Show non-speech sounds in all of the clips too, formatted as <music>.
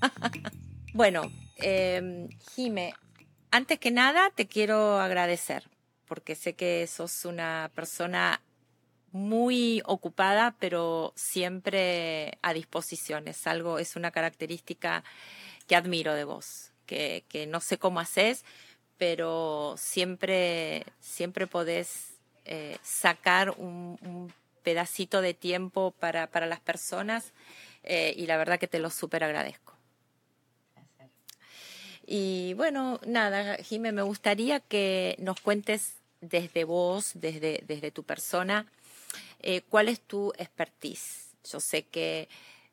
<laughs> bueno, eh, Jime, antes que nada te quiero agradecer, porque sé que sos una persona muy ocupada, pero siempre a disposición. Es algo, es una característica que admiro de vos, que, que no sé cómo haces, pero siempre, siempre podés eh, sacar un, pedacito de tiempo para, para las personas eh, y la verdad que te lo súper agradezco. Y bueno, nada, Jimé, me gustaría que nos cuentes desde vos, desde, desde tu persona, eh, cuál es tu expertise. Yo sé que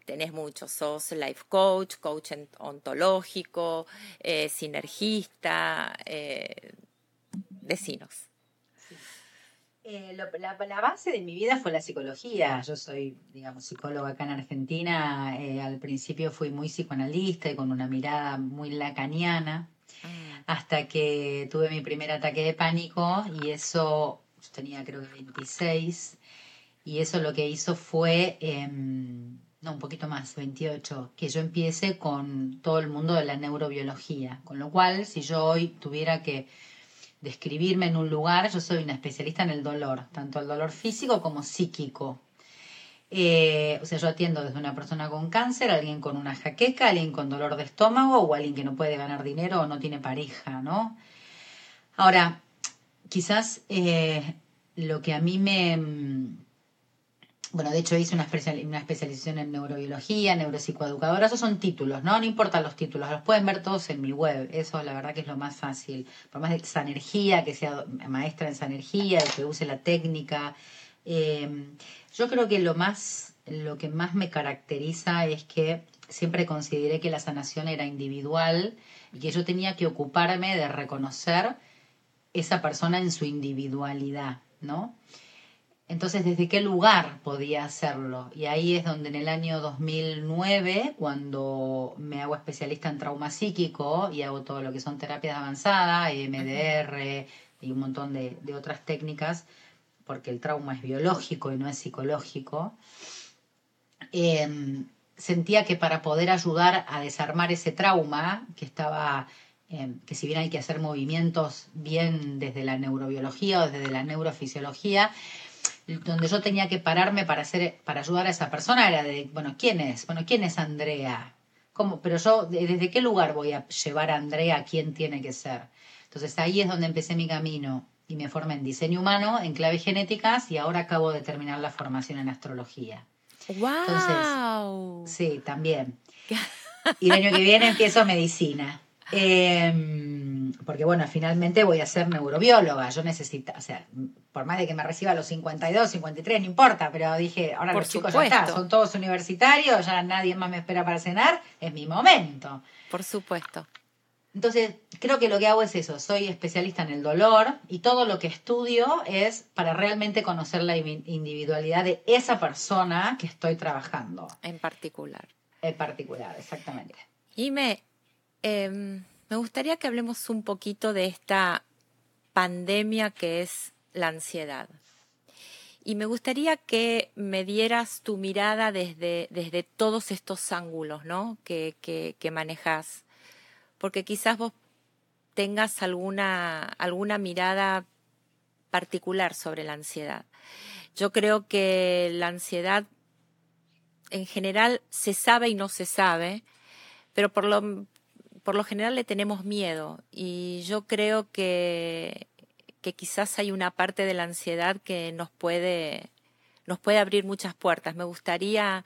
tenés mucho, sos life coach, coach ontológico, eh, sinergista, eh, decinos. Eh, lo, la, la, base de mi vida fue la psicología. Yo soy, digamos, psicóloga acá en Argentina. Eh, al principio fui muy psicoanalista y con una mirada muy lacaniana, mm. hasta que tuve mi primer ataque de pánico y eso, yo tenía creo que 26, y eso lo que hizo fue, eh, no, un poquito más, 28, que yo empiece con todo el mundo de la neurobiología. Con lo cual, si yo hoy tuviera que describirme en un lugar, yo soy una especialista en el dolor, tanto el dolor físico como psíquico. Eh, o sea, yo atiendo desde una persona con cáncer, alguien con una jaqueca, alguien con dolor de estómago o alguien que no puede ganar dinero o no tiene pareja, ¿no? Ahora, quizás eh, lo que a mí me, bueno, de hecho hice una, especial, una especialización en neurobiología, neuropsicoeducadora, esos son títulos, ¿no? No importan los títulos, los pueden ver todos en mi web, eso la verdad que es lo más fácil. Por más de esa energía, que sea maestra en esa energía, que use la técnica. Eh, yo creo que lo más, lo que más me caracteriza es que siempre consideré que la sanación era individual y que yo tenía que ocuparme de reconocer esa persona en su individualidad, ¿no? Entonces, ¿desde qué lugar podía hacerlo? Y ahí es donde en el año 2009, cuando me hago especialista en trauma psíquico y hago todo lo que son terapias avanzadas, EMDR y un montón de, de otras técnicas, porque el trauma es biológico y no es psicológico, eh, sentía que para poder ayudar a desarmar ese trauma, que estaba, eh, que si bien hay que hacer movimientos bien desde la neurobiología o desde la neurofisiología, donde yo tenía que pararme para hacer, para ayudar a esa persona era de, bueno, ¿quién es? Bueno, ¿quién es Andrea? ¿Cómo? Pero yo, ¿desde qué lugar voy a llevar a Andrea a quién tiene que ser? Entonces ahí es donde empecé mi camino y me formé en diseño humano, en claves genéticas y ahora acabo de terminar la formación en astrología. ¡Wow! Entonces, sí, también. <laughs> Y el año que viene empiezo medicina. Eh, porque bueno, finalmente voy a ser neurobióloga. Yo necesito, o sea, por más de que me reciba a los 52, 53, no importa, pero dije, ahora Por los chicos ya está, son todos universitarios, ya nadie más me espera para cenar, es mi momento. Por supuesto. Entonces, creo que lo que hago es eso, soy especialista en el dolor y todo lo que estudio es para realmente conocer la individualidad de esa persona que estoy trabajando. En particular. En particular, exactamente. Y me, eh, me gustaría que hablemos un poquito de esta pandemia que es la ansiedad. Y me gustaría que me dieras tu mirada desde, desde todos estos ángulos ¿no? que, que, manejas. Porque quizás vos tengas alguna, alguna mirada particular sobre la ansiedad. Yo creo que la ansiedad en general se sabe y no se sabe, pero por lo, por lo general le tenemos miedo y yo creo que, que quizás hay una parte de la ansiedad que nos puede, nos puede abrir muchas puertas. Me gustaría,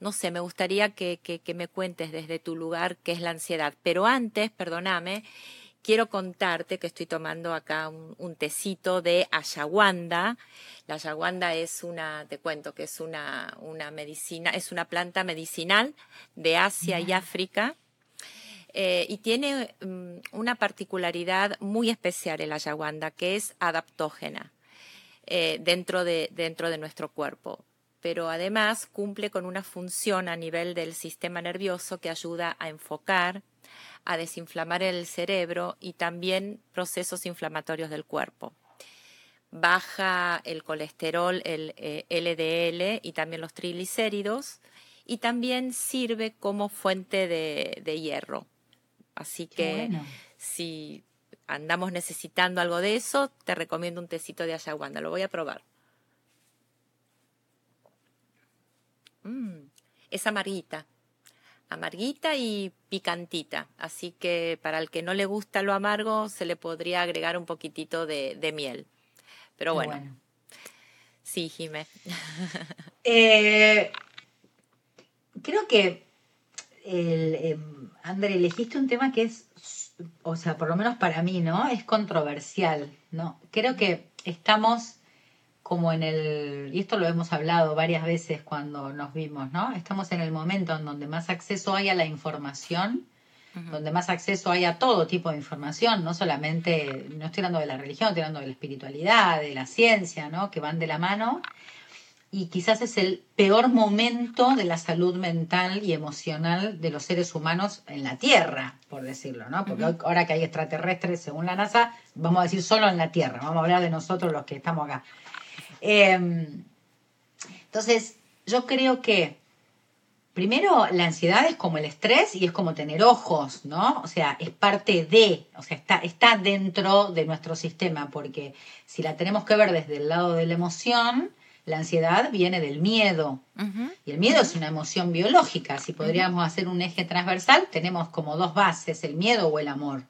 no sé, me gustaría que, que, que me cuentes desde tu lugar qué es la ansiedad. Pero antes, perdóname, quiero contarte que estoy tomando acá un, un, tecito de ayahuasca. La ayahuasca es una, te cuento que es una, una medicina, es una planta medicinal de Asia y África. Eh, y tiene um, una particularidad muy especial el ayahuasca, que es adaptógena eh, dentro, de, nuestro cuerpo. Pero además cumple con una función a nivel del sistema nervioso que ayuda a enfocar, a desinflamar el cerebro y también procesos inflamatorios del cuerpo. Baja el colesterol, el eh, LDL y también los triglicéridos y también sirve como fuente de, hierro. Así que si andamos necesitando algo de eso, te recomiendo un tecito de ayahuasca. Lo voy a probar. Mm, es amarguita, amarguita y picantita. Así que para el que no le gusta lo amargo, se le podría agregar un poquitito de, miel. Pero bueno. Sí, Jimé. Eh, creo que, el, eh, André, elegiste un tema que es, o sea, por lo menos para mí, ¿no? Es controversial, ¿no? Creo que estamos como en el, y esto lo hemos hablado varias veces cuando nos vimos, ¿no? Estamos en el momento en donde más acceso hay a la información, donde más acceso hay a todo tipo de información, no solamente, no estoy hablando de la religión, estoy hablando de la espiritualidad, de la ciencia, ¿no? Que van de la mano y quizás es el peor momento de la salud mental y emocional de los seres humanos en la Tierra, por decirlo, ¿no? Porque ahora que hay extraterrestres, según la NASA, vamos a decir solo en la Tierra, vamos a hablar de nosotros los que estamos acá. Em, entonces, yo creo que primero la ansiedad es como el estrés y es como tener ojos, ¿no? O sea, es parte de, o sea, está, está dentro de nuestro sistema, porque si la tenemos que ver desde el lado de la emoción, la ansiedad viene del miedo. Y el miedo es una emoción biológica. Si podríamos hacer un eje transversal, tenemos como dos bases, el miedo o el amor.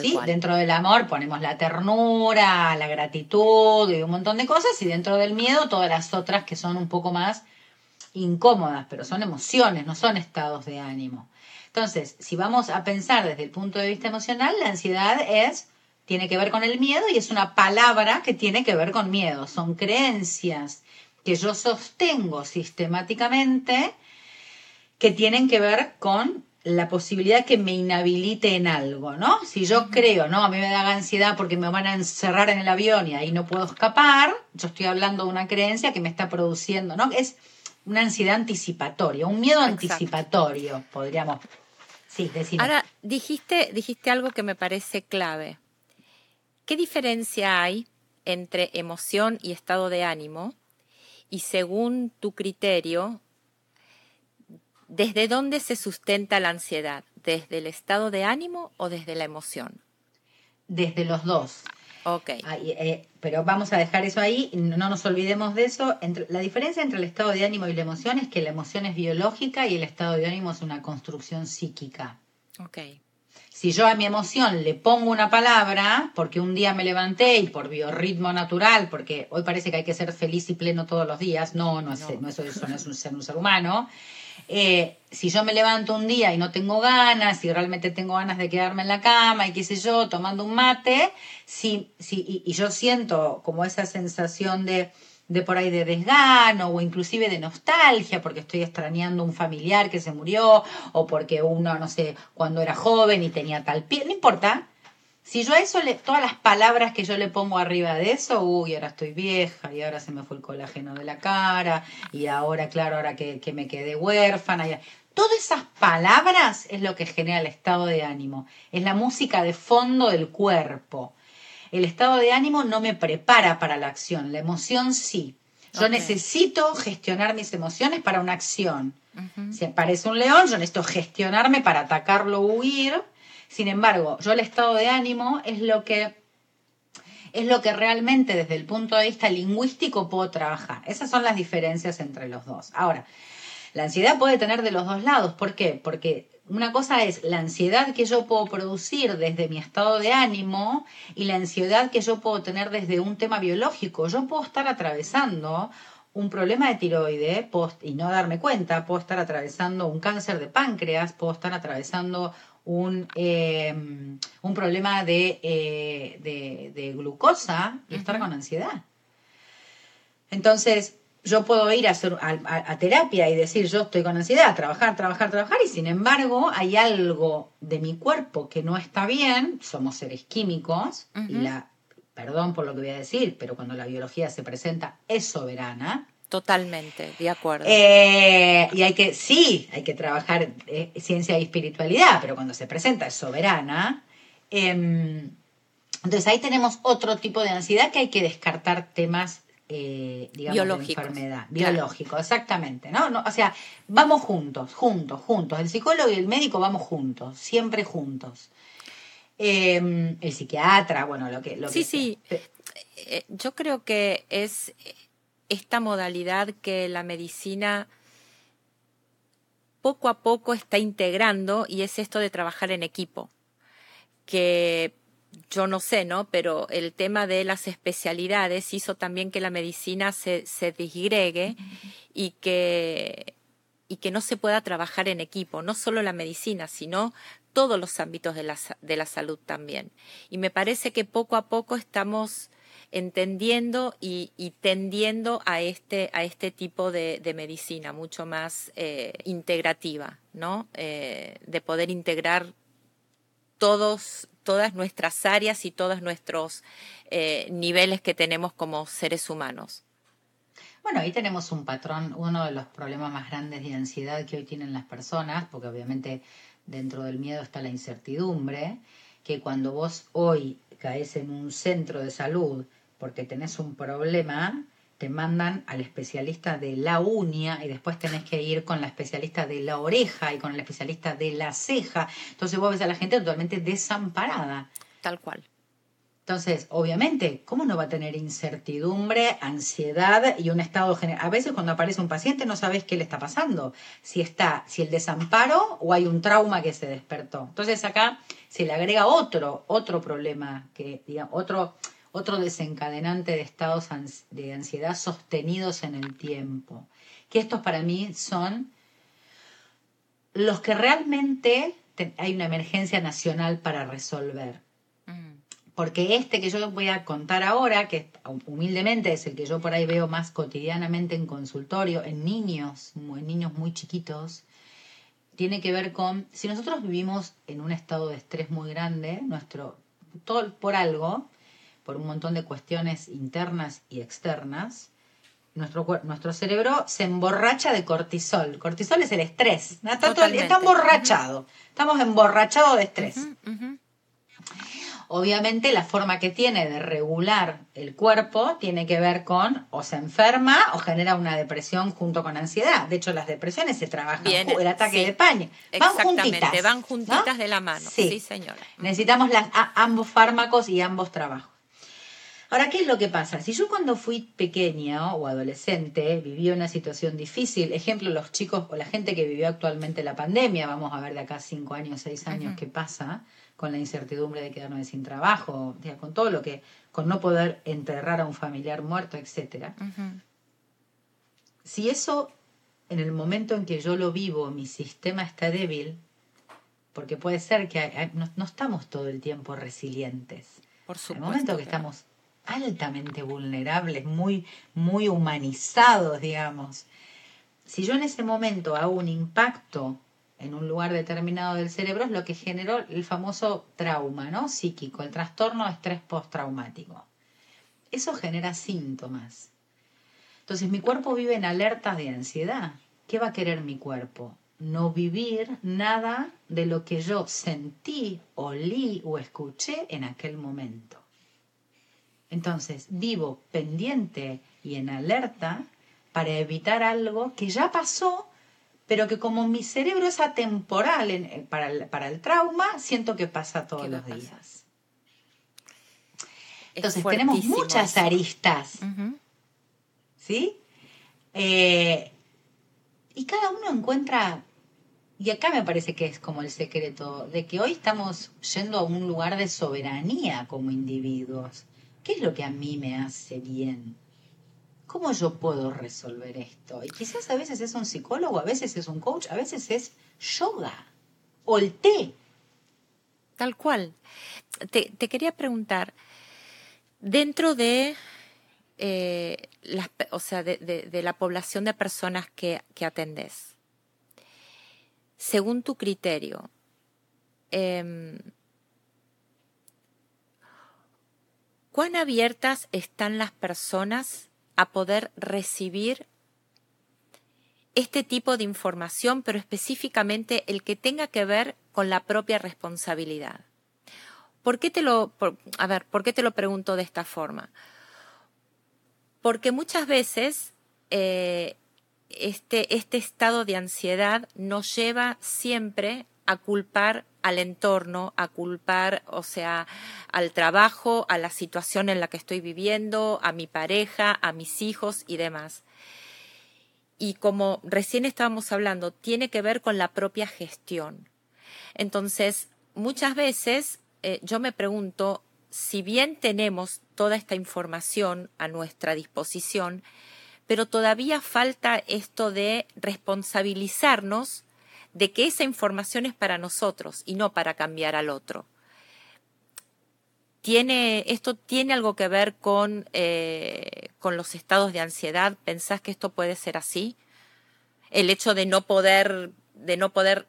¿Sí? Dentro del amor ponemos la ternura, la gratitud y un montón de cosas, y dentro del miedo todas las otras que son un poco más incómodas, pero son emociones, no son estados de ánimo. Entonces, si vamos a pensar desde el punto de vista emocional, la ansiedad es tiene que ver con el miedo y es una palabra que tiene que ver con miedo. Son creencias que yo sostengo sistemáticamente que tienen que ver con la posibilidad que me inhabilite en algo, ¿no? Si yo creo, no, a mí me da ansiedad porque me van a encerrar en el avión y ahí no puedo escapar, yo estoy hablando de una creencia que me está produciendo, ¿no? Es una ansiedad anticipatoria, un miedo anticipatorio, podríamos sí, decir. Ahora, dijiste, dijiste algo que me parece clave. ¿Qué diferencia hay entre emoción y estado de ánimo? Y según tu criterio, ¿desde dónde se sustenta la ansiedad? ¿Desde el estado de ánimo o desde la emoción? Desde los dos. Ok. Eh, pero vamos a dejar eso ahí, no nos olvidemos de eso. la diferencia entre el estado de ánimo y la emoción es que la emoción es biológica y el estado de ánimo es una construcción psíquica. Ok. Si yo a mi emoción le pongo una palabra, porque un día me levanté y por biorritmo natural, porque hoy parece que hay que ser feliz y pleno todos los días, no, no, es, no. eso, no es un ser, un ser humano. Eh, si yo me levanto un día y no tengo ganas, y realmente tengo ganas de quedarme en la cama y qué sé yo, tomando un mate, si, si, y yo siento como esa sensación de de por ahí de desgano o inclusive de nostalgia porque estoy extrañando un familiar que se murió o porque uno, no sé, cuando era joven y tenía tal pie, no importa. Si yo a eso, le, todas las palabras que yo le pongo arriba de eso, uy, ahora estoy vieja y ahora se me fue el colágeno de la cara y ahora, claro, ahora que, que me quedé huérfana. Y, Todas esas palabras es lo que genera el estado de ánimo, es la música de fondo del cuerpo. El estado de ánimo no me prepara para la acción, la emoción sí. Yo necesito gestionar mis emociones para una acción. Si aparece un león, yo necesito gestionarme para atacarlo o huir. Sin embargo, yo el estado de ánimo es lo que es lo que realmente desde el punto de vista lingüístico puedo trabajar. Esas son las diferencias entre los dos. Ahora, la ansiedad puede tener de los dos lados. ¿Por qué? Porque una cosa es la ansiedad que yo puedo producir desde mi estado de ánimo y la ansiedad que yo puedo tener desde un tema biológico. Yo puedo estar atravesando un problema de tiroide y no darme cuenta, puedo estar atravesando un cáncer de páncreas, puedo estar atravesando un, em, un problema de, eh, de, de, glucosa y estar con ansiedad. Entonces, yo puedo ir a, hacer, a, terapia y decir, yo estoy con ansiedad, trabajar, trabajar, trabajar, y sin embargo hay algo de mi cuerpo que no está bien, somos seres químicos, y la, perdón por lo que voy a decir, pero cuando la biología se presenta es soberana. Totalmente, de acuerdo. Eh, y hay que, sí, hay que trabajar eh, ciencia y espiritualidad, pero cuando se presenta es soberana. Em, entonces ahí tenemos otro tipo de ansiedad que hay que descartar temas eh, digamos, enfermedad. Biológico, exactamente. ¿no? ¿no? O sea, vamos juntos, juntos, juntos. El psicólogo y el médico vamos juntos, siempre juntos. Em, el psiquiatra, bueno, lo que... Lo sí, sí. Eh, yo creo que es esta modalidad que la medicina poco a poco está integrando y es esto de trabajar en equipo, que yo no sé, ¿no? Pero el tema de las especialidades hizo también que la medicina se, se disgregue y que, y que no se pueda trabajar en equipo, no solo la medicina, sino todos los ámbitos de la, de la salud también. Y me parece que poco a poco estamos entendiendo y, tendiendo a este, a este tipo de, medicina mucho más eh, integrativa, ¿no? Eh, de poder integrar todos, todas nuestras áreas y todos nuestros eh, niveles que tenemos como seres humanos. Bueno, ahí tenemos un patrón, uno de los problemas más grandes de ansiedad que hoy tienen las personas, porque obviamente dentro del miedo está la incertidumbre, que cuando vos hoy caes en un centro de salud porque tenés un problema, te mandan al especialista de la uña y después tenés que ir con la especialista de la oreja y con el especialista de la ceja. Entonces vos ves a la gente totalmente desamparada. Tal cual. Entonces, obviamente, ¿cómo no va a tener incertidumbre, ansiedad y un estado general? A veces cuando aparece un paciente no sabes qué le está pasando, si está, si el desamparo o hay un trauma que se despertó. Entonces acá se le agrega otro, otro problema, que, digamos, otro, otro desencadenante de estados de ansiedad sostenidos en el tiempo. Que estos para mí son los que realmente hay una emergencia nacional para resolver. Mm. Porque este que yo voy a contar ahora, que humildemente es el que yo por ahí veo más cotidianamente en consultorio, en niños, en niños muy chiquitos, tiene que ver con, si nosotros vivimos en un estado de estrés muy grande, nuestro, todo por algo, por un montón de cuestiones internas y externas, nuestro, nuestro cerebro se emborracha de cortisol. Cortisol es el estrés. Está, emborrachado. Estamos emborrachados de estrés. Obviamente la forma que tiene de regular el cuerpo tiene que ver con o se enferma o genera una depresión junto con ansiedad. De hecho, las depresiones se trabajan Bien, el ataque de pánico. Van juntitas. Van juntitas de la mano. Sí, señora. Necesitamos ambos fármacos y ambos trabajos. Ahora, ¿qué es lo que pasa? Si yo cuando fui pequeña o adolescente viví una situación difícil, ejemplo, los chicos o la gente que vivió actualmente la pandemia, vamos a ver de acá cinco años, seis años qué pasa con la incertidumbre de quedarnos sin trabajo, con todo lo que, con no poder enterrar a un familiar muerto, etcétera. Si eso, en el momento en que yo lo vivo, mi sistema está débil, porque puede ser que no, estamos todo el tiempo resilientes. Por supuesto. En el momento que estamos altamente vulnerables, muy, muy humanizados, digamos. Si yo en ese momento hago un impacto en un lugar determinado del cerebro, es lo que generó el famoso trauma, ¿no? Psíquico, el trastorno de estrés postraumático. Eso genera síntomas. Entonces mi cuerpo vive en alertas de ansiedad. ¿Qué va a querer mi cuerpo? No vivir nada de lo que yo sentí, olí o escuché en aquel momento. Entonces, vivo pendiente y en alerta para evitar algo que ya pasó, pero que como mi cerebro es atemporal eh, para, el, trauma, siento que pasa todos los días. Entonces, tenemos muchas aristas. ¿Sí? Eh, y cada uno encuentra, y acá me parece que es como el secreto, de que hoy estamos yendo a un lugar de soberanía como individuos. ¿Qué es lo que a mí me hace bien? ¿Cómo yo puedo resolver esto? Y quizás a veces es un psicólogo, a veces es un coach, a veces es yoga o el té. Tal cual. Te, quería preguntar, dentro de, eh, la, o sea, de, la población de personas que, que atendés, según tu criterio, eh, ¿Cuán abiertas están las personas a poder recibir este tipo de información, pero específicamente el que tenga que ver con la propia responsabilidad? ¿Por qué te lo, a ver, ¿por qué te lo pregunto de esta forma? Porque muchas veces eh, este, este estado de ansiedad nos lleva siempre a culpar al entorno, a culpar, o sea, al trabajo, a la situación en la que estoy viviendo, a mi pareja, a mis hijos y demás. Y como recién estábamos hablando, tiene que ver con la propia gestión. Entonces, muchas veces eh, yo me pregunto, si bien tenemos toda esta información a nuestra disposición, pero todavía falta esto de responsabilizarnos de que esa información es para nosotros y no para cambiar al otro. ¿Tiene, ¿Esto tiene algo que ver con, eh, con los estados de ansiedad? ¿Pensás que esto puede ser así? El hecho de no poder, de no poder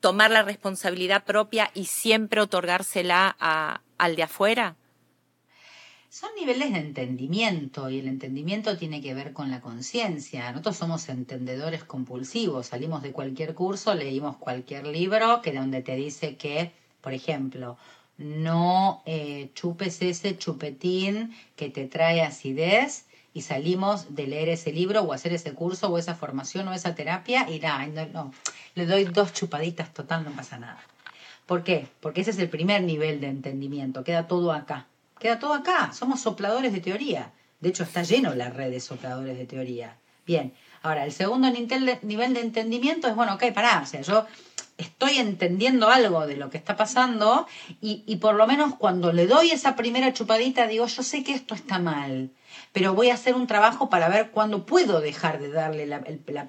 tomar la responsabilidad propia y siempre otorgársela al de afuera? Son niveles de entendimiento y el entendimiento tiene que ver con la conciencia. Nosotros somos entendedores compulsivos, salimos de cualquier curso, leímos cualquier libro que donde te dice que, por ejemplo, no eh, chupes ese chupetín que te trae acidez y salimos de leer ese libro o hacer ese curso o esa formación o esa terapia y no, no, le doy dos chupaditas total, no pasa nada. ¿Por qué? Porque ese es el primer nivel de entendimiento, queda todo acá. Queda todo acá. Somos sopladores de teoría. De hecho, está lleno la red de sopladores de teoría. Bien. Ahora, el segundo nivel de entendimiento es, bueno, ok, pará. O sea, yo estoy entendiendo algo de lo que está pasando y, por lo menos cuando le doy esa primera chupadita digo, yo sé que esto está mal, pero voy a hacer un trabajo para ver cuándo puedo dejar de darle el,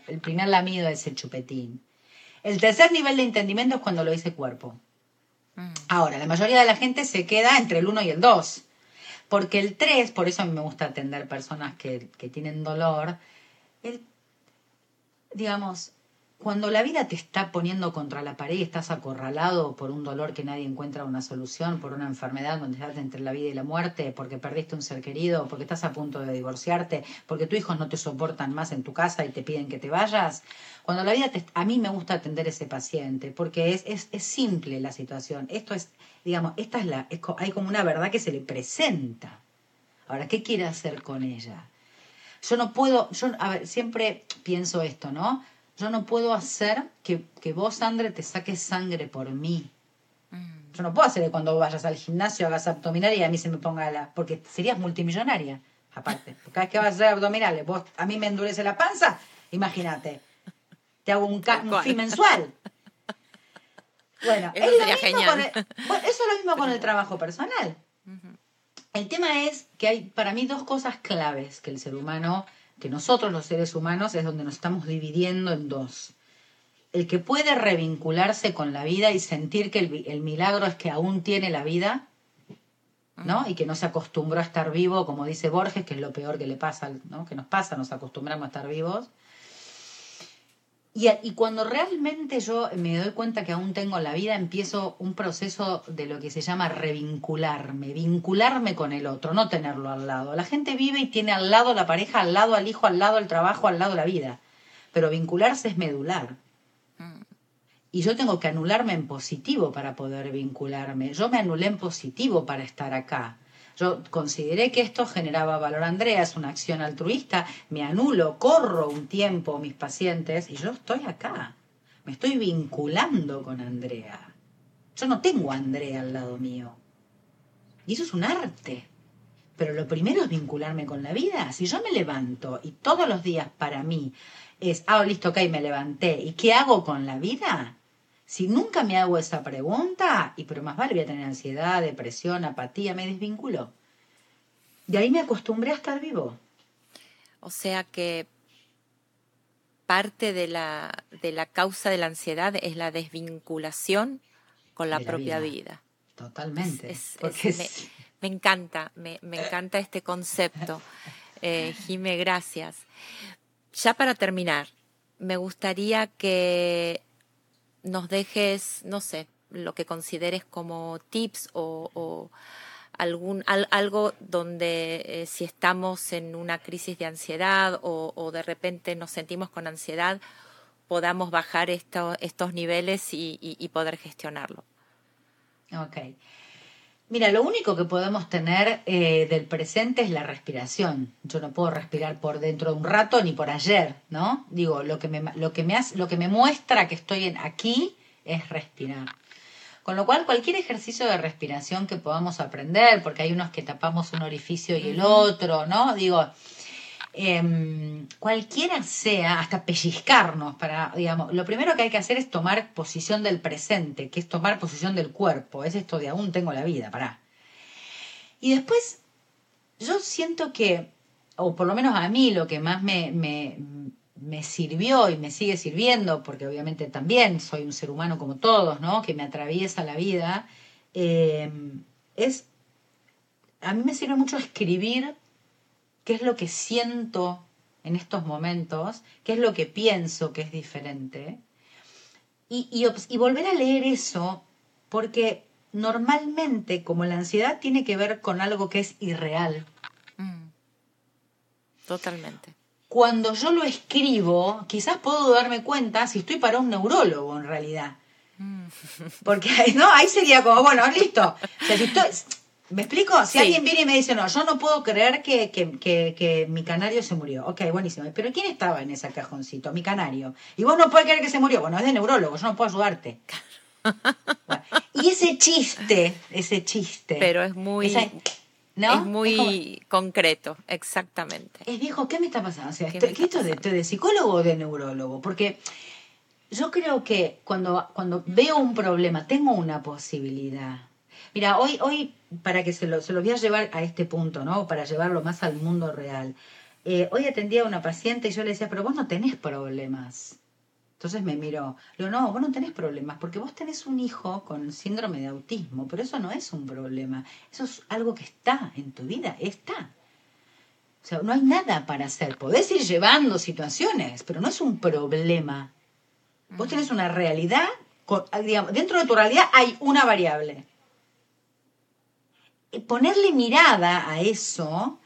el, primer lamido a ese chupetín. El tercer nivel de entendimiento es cuando lo dice cuerpo. Mm. Ahora, la mayoría de la gente se queda entre el 1 y el 2. Porque el 3, por eso a mí me gusta atender personas que, que tienen dolor, el, digamos, cuando la vida te está poniendo contra la pared y estás acorralado por un dolor que nadie encuentra una solución, por una enfermedad donde estás entre la vida y la muerte, porque perdiste un ser querido, porque estás a punto de divorciarte, porque tus hijos no te soportan más en tu casa y te piden que te vayas, cuando la vida te, a mí me gusta atender a ese paciente, porque es, es, es simple la situación. Esto es, digamos, esta es la, hay como una verdad que se le presenta. Ahora, ¿qué quiere hacer con ella? Yo no puedo, yo siempre pienso esto, ¿no? Yo no puedo hacer que, que vos, André, te saques sangre por mí. Yo no puedo hacer que cuando vayas al gimnasio hagas abdominales y a mí se me ponga la... Porque serías multimillonaria, aparte. Cada vez que vas a hacer abdominales, vos a mí me endurece la panza, imagínate. Te hago un, un mensual. Bueno, eso es genial. eso es lo mismo con el trabajo personal. El tema es que hay para mí dos cosas claves que el ser humano que nosotros los seres humanos es donde nos estamos dividiendo en dos. El que puede revincularse con la vida y sentir que el, milagro es que aún tiene la vida, ¿no? Y que no se acostumbró a estar vivo, como dice Borges, que es lo peor que le pasa, ¿no? Que nos pasa, nos acostumbramos a estar vivos. Y, cuando realmente yo me doy cuenta que aún tengo la vida, empiezo un proceso de lo que se llama revincularme, vincularme con el otro, no tenerlo al lado. La gente vive y tiene al lado la pareja, al lado al hijo, al lado el trabajo, al lado la vida. Pero vincularse es medular. Y yo tengo que anularme en positivo para poder vincularme. Yo me anulé en positivo para estar acá. Yo consideré que esto generaba valor Andrea, es una acción altruista, me anulo, corro un tiempo mis pacientes y yo estoy acá. Me estoy vinculando con Andrea. Yo no tengo a Andrea al lado mío. Y eso es un arte. Pero lo primero es vincularme con la vida. Si yo me levanto y todos los días para mí es, ah, listo, ok, me levanté. ¿Y qué hago con la vida? Si nunca me hago esa pregunta, y pero más vale voy a tener ansiedad, depresión, apatía, me desvinculo. De ahí me acostumbré a estar vivo. O sea que parte de la, de la causa de la ansiedad es la desvinculación con la, propia vida. Totalmente. me, encanta, me, encanta este concepto. Eh, Jime, gracias. Ya para terminar, me gustaría que nos dejes, no sé, lo que consideres como tips o, algún, algo donde eh, si estamos en una crisis de ansiedad o, de repente nos sentimos con ansiedad, podamos bajar estos niveles y, poder gestionarlo. Ok. Mira, lo único que podemos tener eh, del presente es la respiración. Yo no puedo respirar por dentro de un rato ni por ayer, ¿no? Digo, lo que me, lo que me, hace, lo que me muestra que estoy en aquí es respirar. Con lo cual, cualquier ejercicio de respiración que podamos aprender, porque hay unos que tapamos un orificio y el otro, ¿no? Digo, eh, cualquiera sea, hasta pellizcarnos para, digamos, lo primero que hay que hacer es tomar posición del presente, que es tomar posición del cuerpo, es esto de aún tengo la vida, para. Y después, yo siento que, o por lo menos a mí lo que más me, me, me sirvió y me sigue sirviendo, porque obviamente también soy un ser humano como todos, ¿no? Que me atraviesa la vida, eh, es, a mí me sirve mucho escribir qué es lo que siento en estos momentos, qué es lo que pienso que es diferente. Y, volver a leer eso, porque normalmente como la ansiedad tiene que ver con algo que es irreal. Mm. Totalmente. Cuando yo lo escribo, quizás puedo darme cuenta si estoy para un neurólogo en realidad. Mm. <laughs> Porque <laughs> no, ahí sería como, bueno, listo. O sea, si estoy, ¿Me explico? Si alguien viene y me dice, no, yo no puedo creer que, que, que, mi canario se murió. Ok, buenísimo. Pero ¿quién estaba en ese cajoncito? Mi canario. Y vos no puedes creer que se murió. Bueno, es de neurólogo, yo no puedo ayudarte. y ese chiste, ese chiste. Pero es muy... ¿no? Es muy concreto, exactamente. Es viejo, ¿qué me está pasando? O sea, ¿Qué, esto de, de psicólogo o de neurólogo? Porque yo creo que cuando, cuando veo un problema, tengo una posibilidad Mira, hoy, hoy para que se lo, se lo voy a llevar a este punto, ¿no? Para llevarlo más al mundo real. Eh, hoy atendía a una paciente y yo le decía, pero vos no tenés problemas. Entonces me miró, le digo, no, vos no tenés problemas, porque vos tenés un hijo con síndrome de autismo, pero eso no es un problema, eso es algo que está en tu vida, está. O sea, no hay nada para hacer. Podés ir llevando situaciones, pero no es un problema. Vos tenés una realidad, digamos, dentro de tu realidad hay una variable ponerle mirada a eso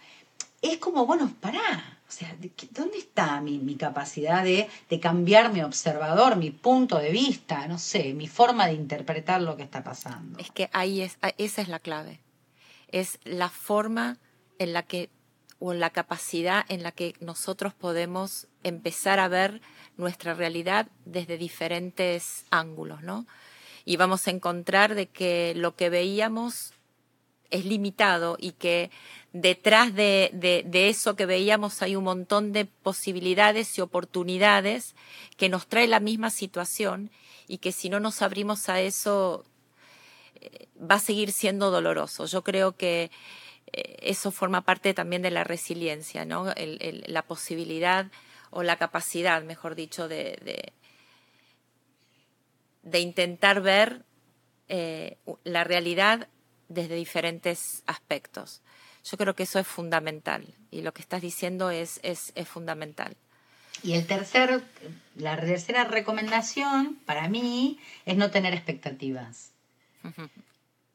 es como, bueno, pará. O sea, ¿dónde está mi, mi capacidad de, de, cambiar mi observador, mi punto de vista, no sé, mi forma de interpretar lo que está pasando? Es que ahí es, esa es la clave. Es la forma en la que, o la capacidad en la que nosotros podemos empezar a ver nuestra realidad desde diferentes ángulos, ¿no? Y vamos a encontrar de que lo que veíamos es limitado y que detrás de, de, eso que veíamos hay un montón de posibilidades y oportunidades que nos trae la misma situación y que si no nos abrimos a eso eh, va a seguir siendo doloroso. Yo creo que eh, eso forma parte también de la resiliencia, ¿no? la posibilidad o la capacidad, mejor dicho, de, de, intentar ver eh, la realidad desde diferentes aspectos. Yo creo que eso es fundamental y lo que estás diciendo es, es, fundamental. Y el tercer, la tercera recomendación para mí es no tener expectativas.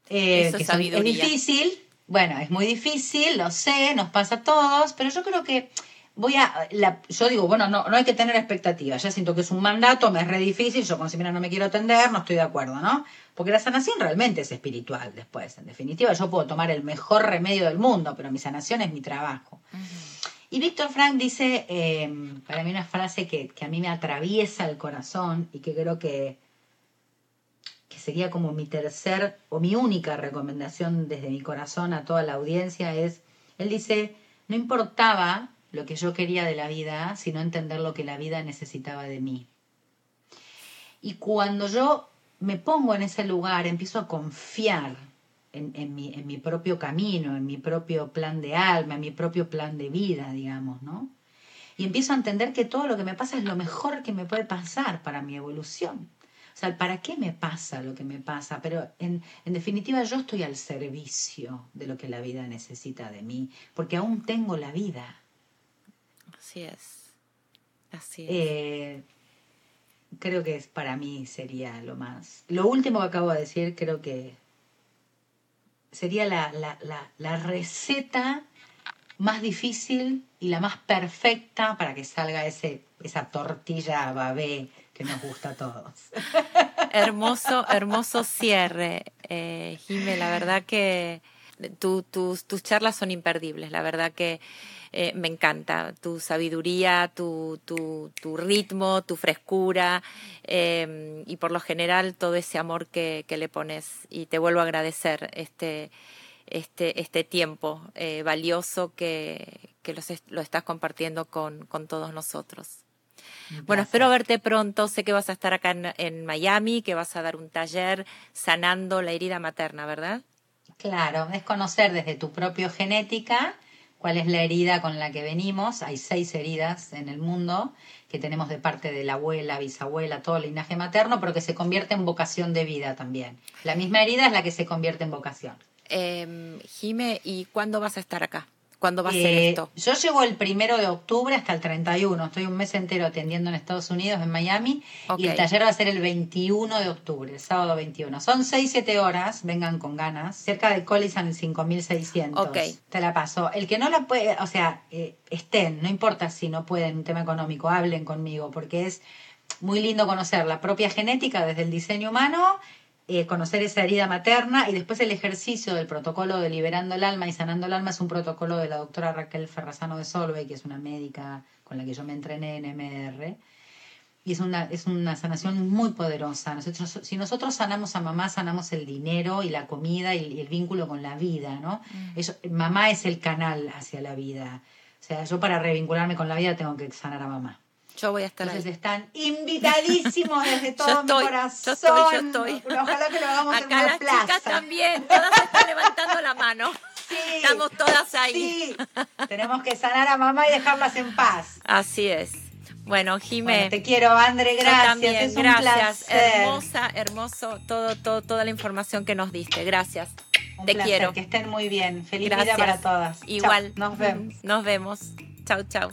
Eh, eso es, es difícil, bueno, es muy difícil, lo sé, nos pasa a todos, pero yo creo que voy a, yo digo, bueno, no, no hay que tener expectativas, ya siento que es un mandato, me es re difícil, yo con Simena no me quiero atender, no estoy de acuerdo, ¿no? Porque la sanación realmente es espiritual después, en definitiva yo puedo tomar el mejor remedio del mundo, pero mi sanación es mi trabajo. Y Víctor Frank dice, eh, para mí una frase que, que, a mí me atraviesa el corazón y que creo que, que sería como mi tercer o mi única recomendación desde mi corazón a toda la audiencia es, él dice, no importaba lo que yo quería de la vida, sino entender lo que la vida necesitaba de mí. Y cuando yo me pongo en ese lugar, empiezo a confiar en, mi, en mi propio camino, en mi propio plan de alma, en mi propio plan de vida, digamos, ¿no? Y empiezo a entender que todo lo que me pasa es lo mejor que me puede pasar para mi evolución. O sea, ¿para qué me pasa lo que me pasa? Pero en, en, definitiva yo estoy al servicio de lo que la vida necesita de mí, porque aún tengo la vida. Así es. Así es. Eh, creo que es, para mí sería lo más. Lo último que acabo de decir, creo que sería la, la, la, receta más difícil y la más perfecta para que salga ese, esa tortilla babé que nos gusta a todos. <laughs> Hermoso, hermoso cierre. eh, Jime, la verdad que tus, tus charlas son imperdibles, la verdad que eh, me encanta tu sabiduría, tu, tu, tu ritmo, tu frescura em, y por lo general todo ese amor que, que, le pones y te vuelvo a agradecer este, este, este tiempo eh, valioso que, que los, lo estás compartiendo con, con todos nosotros. Bueno, espero verte pronto. Sé que vas a estar acá en, en, Miami, que vas a dar un taller sanando la herida materna, ¿verdad? Claro, es conocer desde tu propia genética cuál es la herida con la que venimos. Hay seis heridas en el mundo que tenemos de parte de la abuela, bisabuela, todo el linaje materno, pero que se convierte en vocación de vida también. La misma herida es la que se convierte en vocación. Eh, Jime, ¿y cuándo vas a estar acá? ¿Cuándo va a ser eh, esto? Yo llego el primero de octubre hasta el 31. Estoy un mes entero atendiendo en Estados Unidos, en Miami. Y el taller va a ser el 21 de octubre, el sábado 21. Son 6-7 horas, vengan con ganas. Cerca de Collison en 5600. Ok. Te la paso. El que no la puede, o sea, eh, estén, no importa si no pueden, un tema económico, hablen conmigo, porque es muy lindo conocer la propia genética desde el diseño humano eh, conocer esa herida materna y después el ejercicio del protocolo de liberando el alma y sanando el alma es un protocolo de la doctora Raquel Ferrazano de Solve, que es una médica con la que yo me entrené en MR. Y es una, es una sanación muy poderosa. Nosotros, si nosotros sanamos a mamá, sanamos el dinero y la comida y, el vínculo con la vida, ¿no? Mm. mamá es el canal hacia la vida. O sea, yo para revincularme con la vida tengo que sanar a mamá. Yo voy a estar Entonces están invitadísimos desde <laughs> todo mi corazón. Yo estoy, yo estoy. Ojalá que lo hagamos Acá en una las chicas también, todas están levantando la mano. Sí, Estamos todas ahí. Sí. Tenemos que sanar a mamá y dejarlas en paz. Así es. Bueno, Jimé. te quiero, André, gracias. también, es gracias. Hermosa, hermoso, todo, todo, toda la información que nos diste. Gracias. te quiero. Que estén muy bien. Feliz vida para todas. Igual. Nos vemos. Nos vemos. Chau, chau.